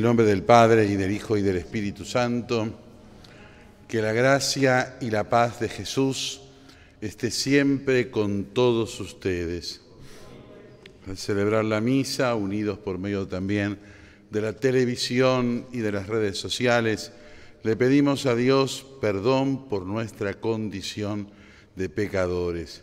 el nombre del Padre y del Hijo y del Espíritu Santo, que la gracia y la paz de Jesús esté siempre con todos ustedes. Al celebrar la misa, unidos por medio también de la televisión y de las redes sociales, le pedimos a Dios perdón por nuestra condición de pecadores.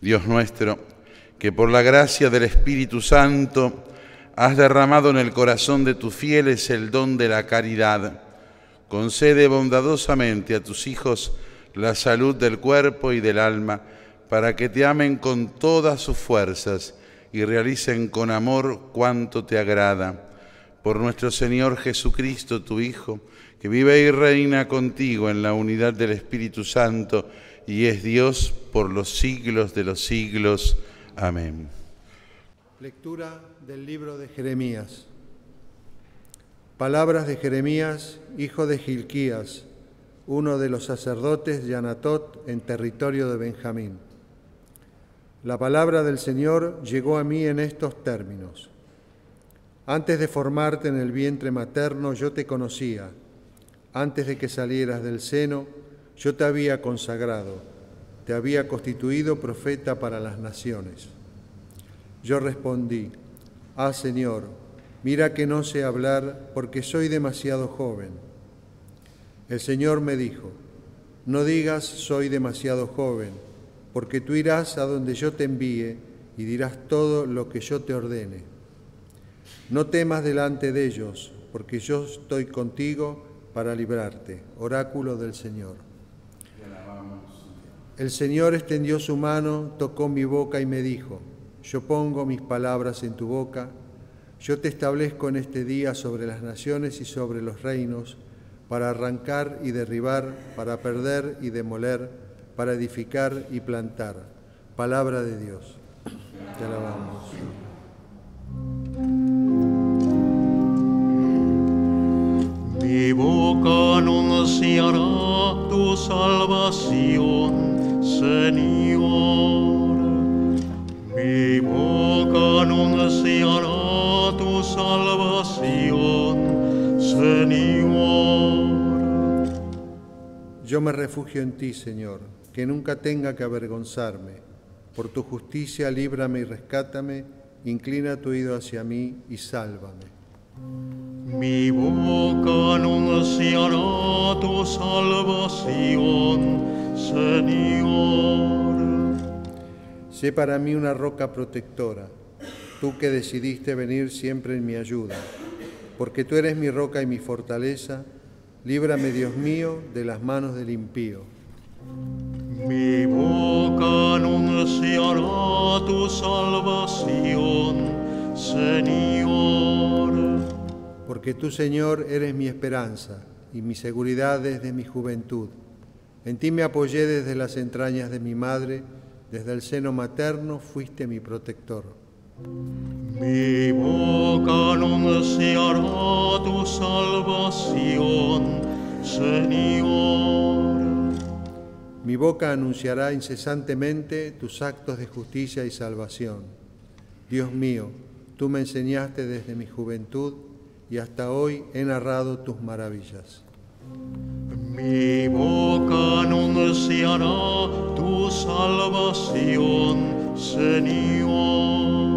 Dios nuestro, que por la gracia del Espíritu Santo has derramado en el corazón de tus fieles el don de la caridad, concede bondadosamente a tus hijos la salud del cuerpo y del alma, para que te amen con todas sus fuerzas y realicen con amor cuanto te agrada. Por nuestro Señor Jesucristo, tu Hijo, que vive y reina contigo en la unidad del Espíritu Santo, y es Dios por los siglos de los siglos. Amén. Lectura del libro de Jeremías. Palabras de Jeremías, hijo de Gilquías, uno de los sacerdotes de Anatot en territorio de Benjamín. La palabra del Señor llegó a mí en estos términos. Antes de formarte en el vientre materno yo te conocía. Antes de que salieras del seno, yo te había consagrado, te había constituido profeta para las naciones. Yo respondí, ah Señor, mira que no sé hablar porque soy demasiado joven. El Señor me dijo, no digas soy demasiado joven, porque tú irás a donde yo te envíe y dirás todo lo que yo te ordene. No temas delante de ellos, porque yo estoy contigo para librarte. Oráculo del Señor. El Señor extendió su mano, tocó mi boca y me dijo, yo pongo mis palabras en tu boca, yo te establezco en este día sobre las naciones y sobre los reinos, para arrancar y derribar, para perder y demoler, para edificar y plantar. Palabra de Dios. Te alabamos. Mi boca anunciará tu salvación Señor, mi boca anunciará tu salvación, Señor. Yo me refugio en ti, Señor, que nunca tenga que avergonzarme. Por tu justicia, líbrame y rescátame, inclina tu oído hacia mí y sálvame. Mi boca anunciará tu salvación, Señor. Sé para mí una roca protectora, tú que decidiste venir siempre en mi ayuda, porque tú eres mi roca y mi fortaleza, líbrame, Dios mío, de las manos del impío. Mi boca anunciará tu salvación, Señor. Porque tú, Señor, eres mi esperanza y mi seguridad desde mi juventud. En ti me apoyé desde las entrañas de mi madre, desde el seno materno fuiste mi protector. Mi boca anunciará tu salvación, Señor. Mi boca anunciará incesantemente tus actos de justicia y salvación. Dios mío, tú me enseñaste desde mi juventud y hasta hoy he narrado tus maravillas. Mi boca anunciará tu salvación, Señor.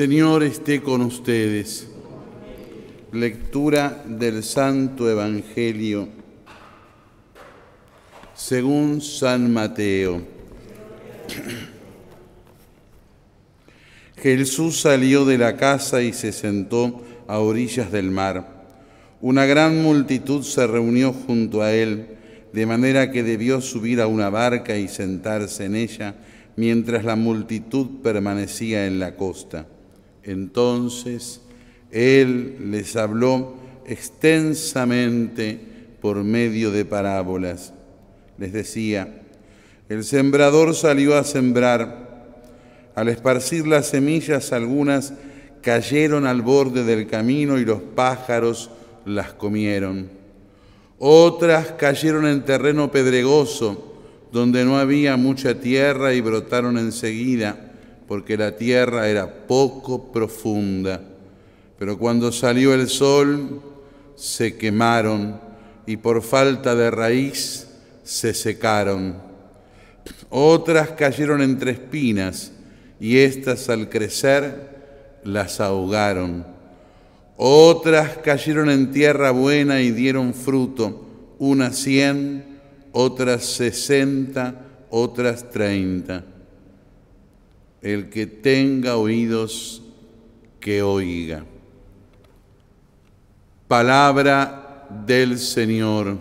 Señor esté con ustedes. Lectura del Santo Evangelio según San Mateo. Jesús salió de la casa y se sentó a orillas del mar. Una gran multitud se reunió junto a él, de manera que debió subir a una barca y sentarse en ella mientras la multitud permanecía en la costa. Entonces él les habló extensamente por medio de parábolas. Les decía, el sembrador salió a sembrar. Al esparcir las semillas algunas cayeron al borde del camino y los pájaros las comieron. Otras cayeron en terreno pedregoso donde no había mucha tierra y brotaron enseguida, porque la tierra era poco profunda. Pero cuando salió el sol, se quemaron y por falta de raíz se secaron. Otras cayeron entre espinas y éstas al crecer las ahogaron. Otras cayeron en tierra buena y dieron fruto, unas cien, otras sesenta, otras treinta. El que tenga oídos, que oiga. Palabra del Señor.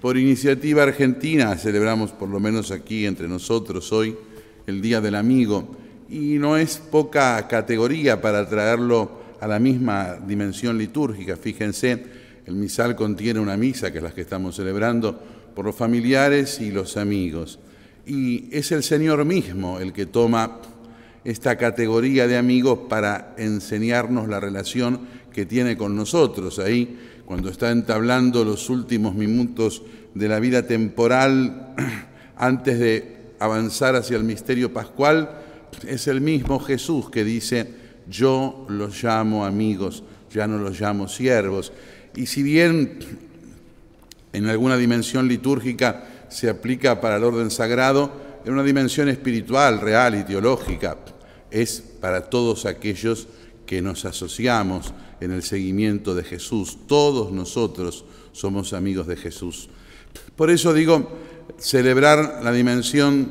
Por iniciativa argentina celebramos, por lo menos aquí entre nosotros hoy, el Día del Amigo. Y no es poca categoría para traerlo a la misma dimensión litúrgica. Fíjense, el misal contiene una misa, que es la que estamos celebrando, por los familiares y los amigos. Y es el Señor mismo el que toma esta categoría de amigos para enseñarnos la relación que tiene con nosotros. Ahí, cuando está entablando los últimos minutos de la vida temporal, antes de avanzar hacia el misterio pascual, es el mismo Jesús que dice, yo los llamo amigos, ya no los llamo siervos. Y si bien en alguna dimensión litúrgica se aplica para el orden sagrado, en una dimensión espiritual, real y teológica, es para todos aquellos que nos asociamos en el seguimiento de Jesús. Todos nosotros somos amigos de Jesús. Por eso digo, celebrar la dimensión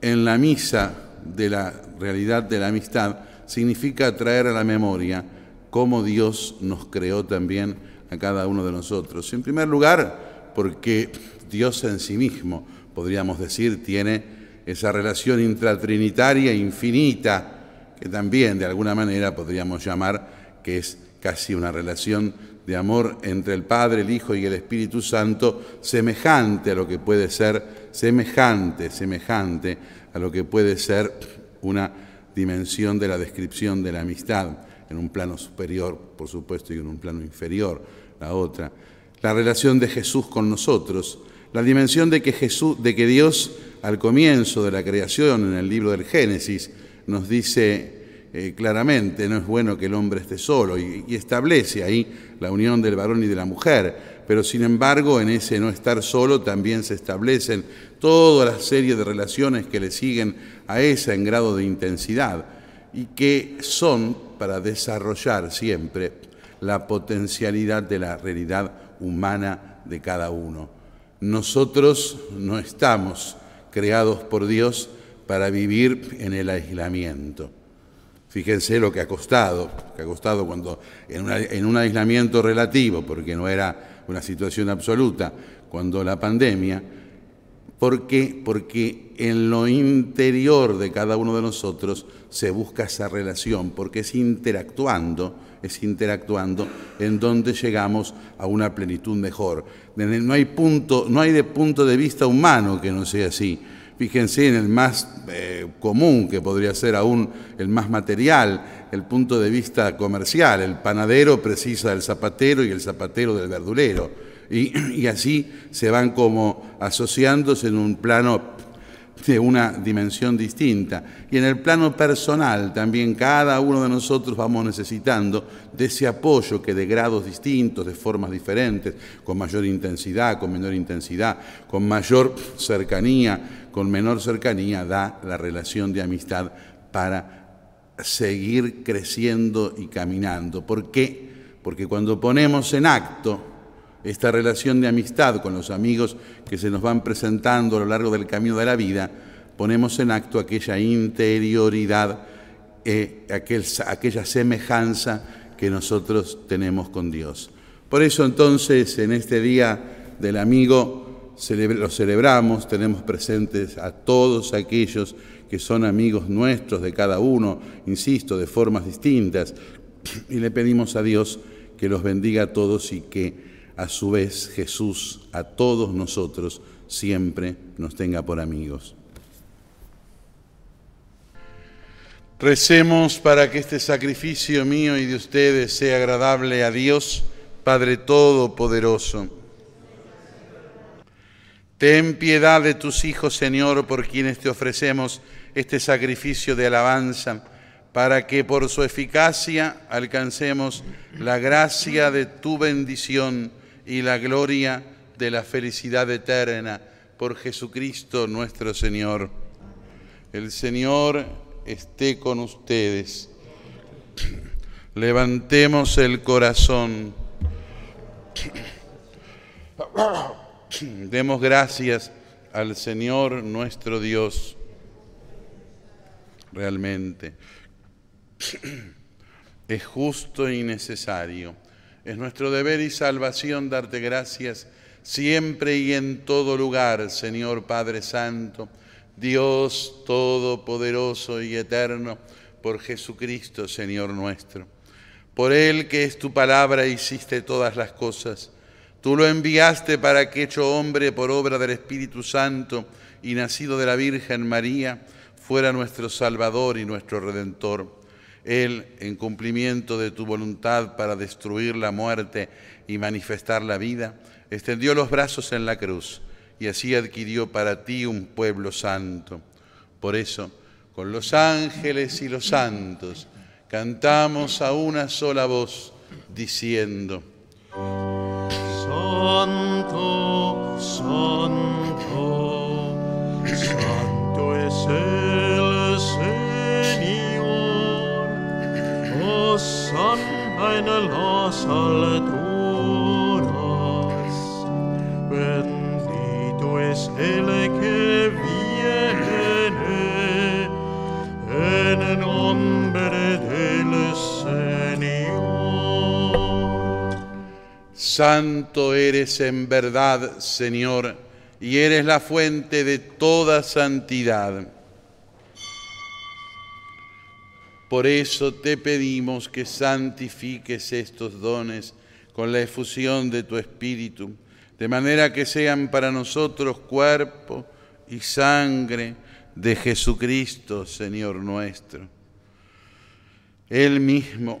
en la misa de la realidad de la amistad significa traer a la memoria cómo Dios nos creó también a cada uno de nosotros. En primer lugar, porque Dios en sí mismo, podríamos decir, tiene esa relación intratrinitaria infinita, que también de alguna manera podríamos llamar que es casi una relación de amor entre el Padre, el Hijo y el Espíritu Santo, semejante a lo que puede ser, semejante, semejante a lo que puede ser una dimensión de la descripción de la amistad, en un plano superior, por supuesto, y en un plano inferior la otra. La relación de Jesús con nosotros, la dimensión de que, Jesús, de que Dios al comienzo de la creación, en el libro del Génesis, nos dice eh, claramente, no es bueno que el hombre esté solo, y, y establece ahí la unión del varón y de la mujer, pero sin embargo en ese no estar solo también se establecen toda la serie de relaciones que le siguen a esa en grado de intensidad y que son para desarrollar siempre la potencialidad de la realidad humana de cada uno. Nosotros no estamos creados por Dios para vivir en el aislamiento. Fíjense lo que ha costado, que ha costado cuando en, un aislamiento relativo, porque no era una situación absoluta, cuando la pandemia. Porque en lo interior de cada uno de nosotros se busca esa relación, porque es interactuando es interactuando, en donde llegamos a una plenitud mejor. No hay, punto, no hay de punto de vista humano que no sea así. Fíjense en el más eh, común, que podría ser aún el más material, el punto de vista comercial. El panadero precisa del zapatero y el zapatero del verdulero. Y, y así se van como asociándose en un plano de una dimensión distinta. Y en el plano personal también cada uno de nosotros vamos necesitando de ese apoyo que de grados distintos, de formas diferentes, con mayor intensidad, con menor intensidad, con mayor cercanía, con menor cercanía, da la relación de amistad para seguir creciendo y caminando. ¿Por qué? Porque cuando ponemos en acto esta relación de amistad con los amigos que se nos van presentando a lo largo del camino de la vida, ponemos en acto aquella interioridad, eh, aquella semejanza que nosotros tenemos con Dios. Por eso entonces en este día del amigo lo celebramos, tenemos presentes a todos aquellos que son amigos nuestros de cada uno, insisto, de formas distintas, y le pedimos a Dios que los bendiga a todos y que a su vez Jesús a todos nosotros siempre nos tenga por amigos. Recemos para que este sacrificio mío y de ustedes sea agradable a Dios, Padre Todopoderoso. Ten piedad de tus hijos, Señor, por quienes te ofrecemos este sacrificio de alabanza, para que por su eficacia alcancemos la gracia de tu bendición y la gloria de la felicidad eterna por Jesucristo nuestro Señor. El Señor esté con ustedes. Levantemos el corazón. Demos gracias al Señor nuestro Dios realmente. Es justo y necesario. Es nuestro deber y salvación darte gracias siempre y en todo lugar, Señor Padre Santo, Dios Todopoderoso y Eterno, por Jesucristo, Señor nuestro. Por Él que es tu palabra hiciste todas las cosas. Tú lo enviaste para que hecho hombre por obra del Espíritu Santo y nacido de la Virgen María, fuera nuestro Salvador y nuestro Redentor. Él, en cumplimiento de tu voluntad para destruir la muerte y manifestar la vida, extendió los brazos en la cruz y así adquirió para ti un pueblo santo. Por eso, con los ángeles y los santos, cantamos a una sola voz, diciendo, Santo eres en verdad, Señor, y eres la fuente de toda santidad. Por eso te pedimos que santifiques estos dones con la efusión de tu Espíritu, de manera que sean para nosotros cuerpo y sangre de Jesucristo, Señor nuestro. Él mismo,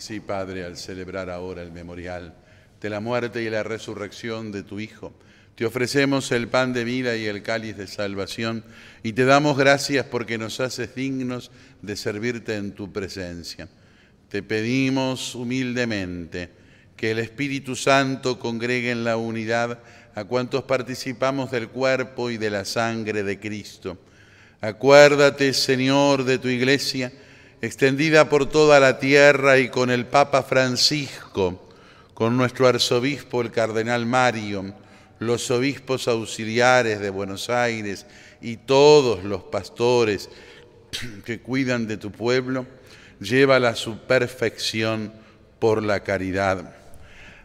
Así, Padre, al celebrar ahora el memorial de la muerte y la resurrección de tu Hijo, Te ofrecemos el pan de vida y el cáliz de salvación y te damos gracias porque nos haces dignos de servirte en tu presencia. Te pedimos humildemente que el Espíritu Santo congregue en la unidad a cuantos participamos del cuerpo y de la sangre de Cristo. Acuérdate, Señor, de tu iglesia, extendida por toda la tierra y con el Papa Francisco, con nuestro arzobispo, el cardenal Mario, los obispos auxiliares de Buenos Aires y todos los pastores que cuidan de tu pueblo, llévala a su perfección por la caridad.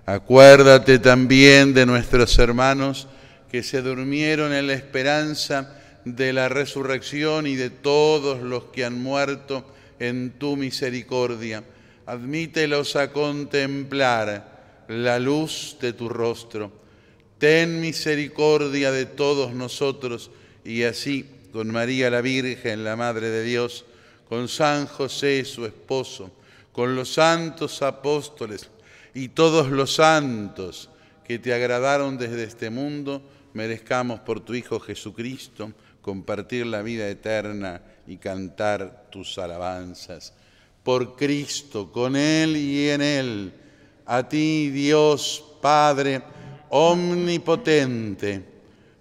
Acuérdate también de nuestros hermanos que se durmieron en la esperanza de la resurrección y de todos los que han muerto en tu misericordia. Admítelos a contemplar la luz de tu rostro ten misericordia de todos nosotros y así con María la Virgen, la Madre de Dios, con San José, su esposo, con los santos apóstoles y todos los santos que te agradaron desde este mundo, merezcamos por tu Hijo Jesucristo compartir la vida eterna y cantar tus alabanzas. Por Cristo, con Él y en Él, a ti Dios Padre, omnipotente,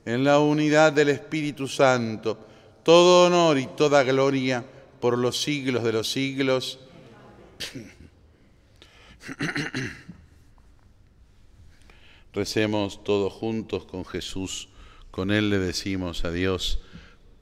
en la unidad del Espíritu Santo, todo honor y toda gloria por los siglos de los siglos. Recemos todos juntos con Jesús, con Él le decimos a Dios,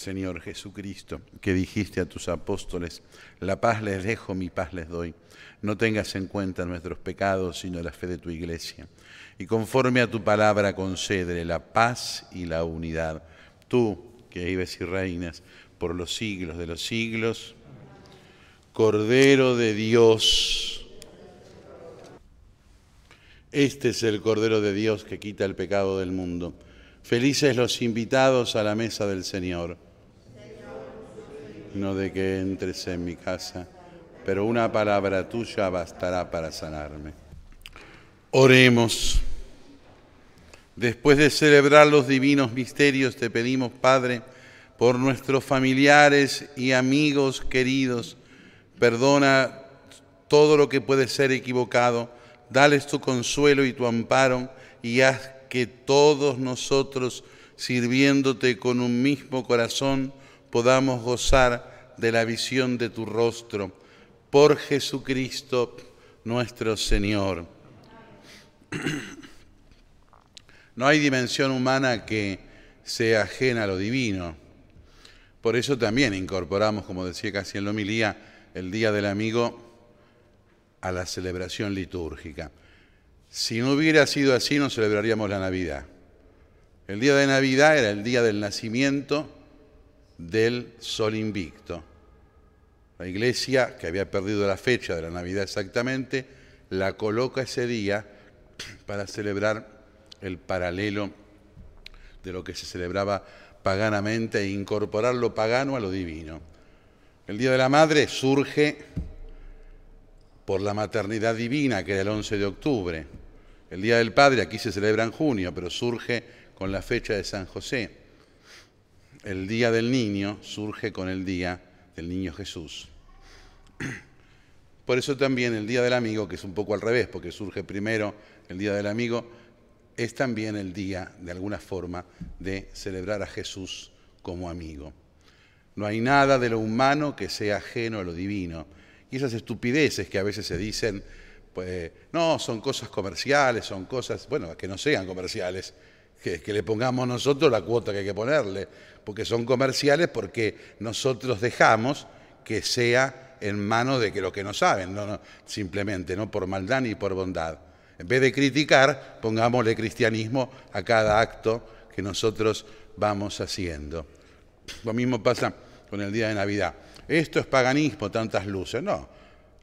Señor Jesucristo, que dijiste a tus apóstoles, la paz les dejo, mi paz les doy. No tengas en cuenta nuestros pecados, sino la fe de tu iglesia y conforme a tu palabra concédele la paz y la unidad. Tú, que vives y reinas por los siglos de los siglos, Cordero de Dios. Este es el Cordero de Dios que quita el pecado del mundo. Felices los invitados a la mesa del Señor. No de que entres en mi casa, pero una palabra tuya bastará para sanarme. Oremos. Después de celebrar los divinos misterios, te pedimos, Padre, por nuestros familiares y amigos queridos, perdona todo lo que puede ser equivocado, dales tu consuelo y tu amparo y haz que todos nosotros, sirviéndote con un mismo corazón, podamos gozar de la visión de tu rostro. Por Jesucristo nuestro Señor. No hay dimensión humana que sea ajena a lo divino. Por eso también incorporamos, como decía casi en homilía, el Día del Amigo a la celebración litúrgica. Si no hubiera sido así, no celebraríamos la Navidad. El día de Navidad era el día del nacimiento del sol invicto. La iglesia, que había perdido la fecha de la Navidad exactamente, la coloca ese día para celebrar el paralelo de lo que se celebraba paganamente e incorporar lo pagano a lo divino. El Día de la Madre surge por la maternidad divina, que era el 11 de octubre. El Día del Padre aquí se celebra en junio, pero surge con la fecha de San José. El Día del Niño surge con el Día del Niño Jesús. Por eso también el Día del Amigo, que es un poco al revés, porque surge primero el Día del Amigo, es también el día, de alguna forma, de celebrar a Jesús como amigo. No hay nada de lo humano que sea ajeno a lo divino, Y esas estupideces que a veces se dicen, pues no, son cosas comerciales, son cosas, bueno, que no sean comerciales, que, que, le pongamos nosotros la cuota que hay que ponerle, porque son comerciales porque nosotros dejamos que sea en manos de que los que no saben, no, no, simplemente, no por maldad ni por bondad. En vez de criticar, pongámosle cristianismo a cada acto que nosotros vamos haciendo. Lo mismo pasa con el día de Navidad. Esto es paganismo, tantas luces. No,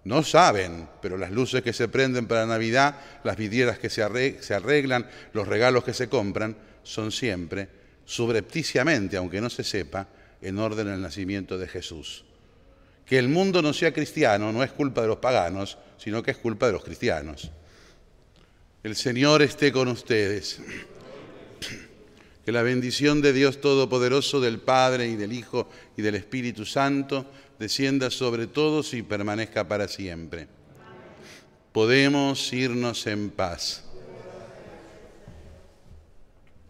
no saben, pero las luces que se prenden para Navidad, las vidrieras que se arreglan, los regalos que se compran, son siempre, subrepticiamente, aunque no se sepa, en orden al nacimiento de Jesús. Que el mundo no sea cristiano no es culpa de los paganos, sino que es culpa de los cristianos. El Señor esté con ustedes. Que la bendición de Dios Todopoderoso, del Padre y del Hijo y del Espíritu Santo, descienda sobre todos y permanezca para siempre. Podemos irnos en paz.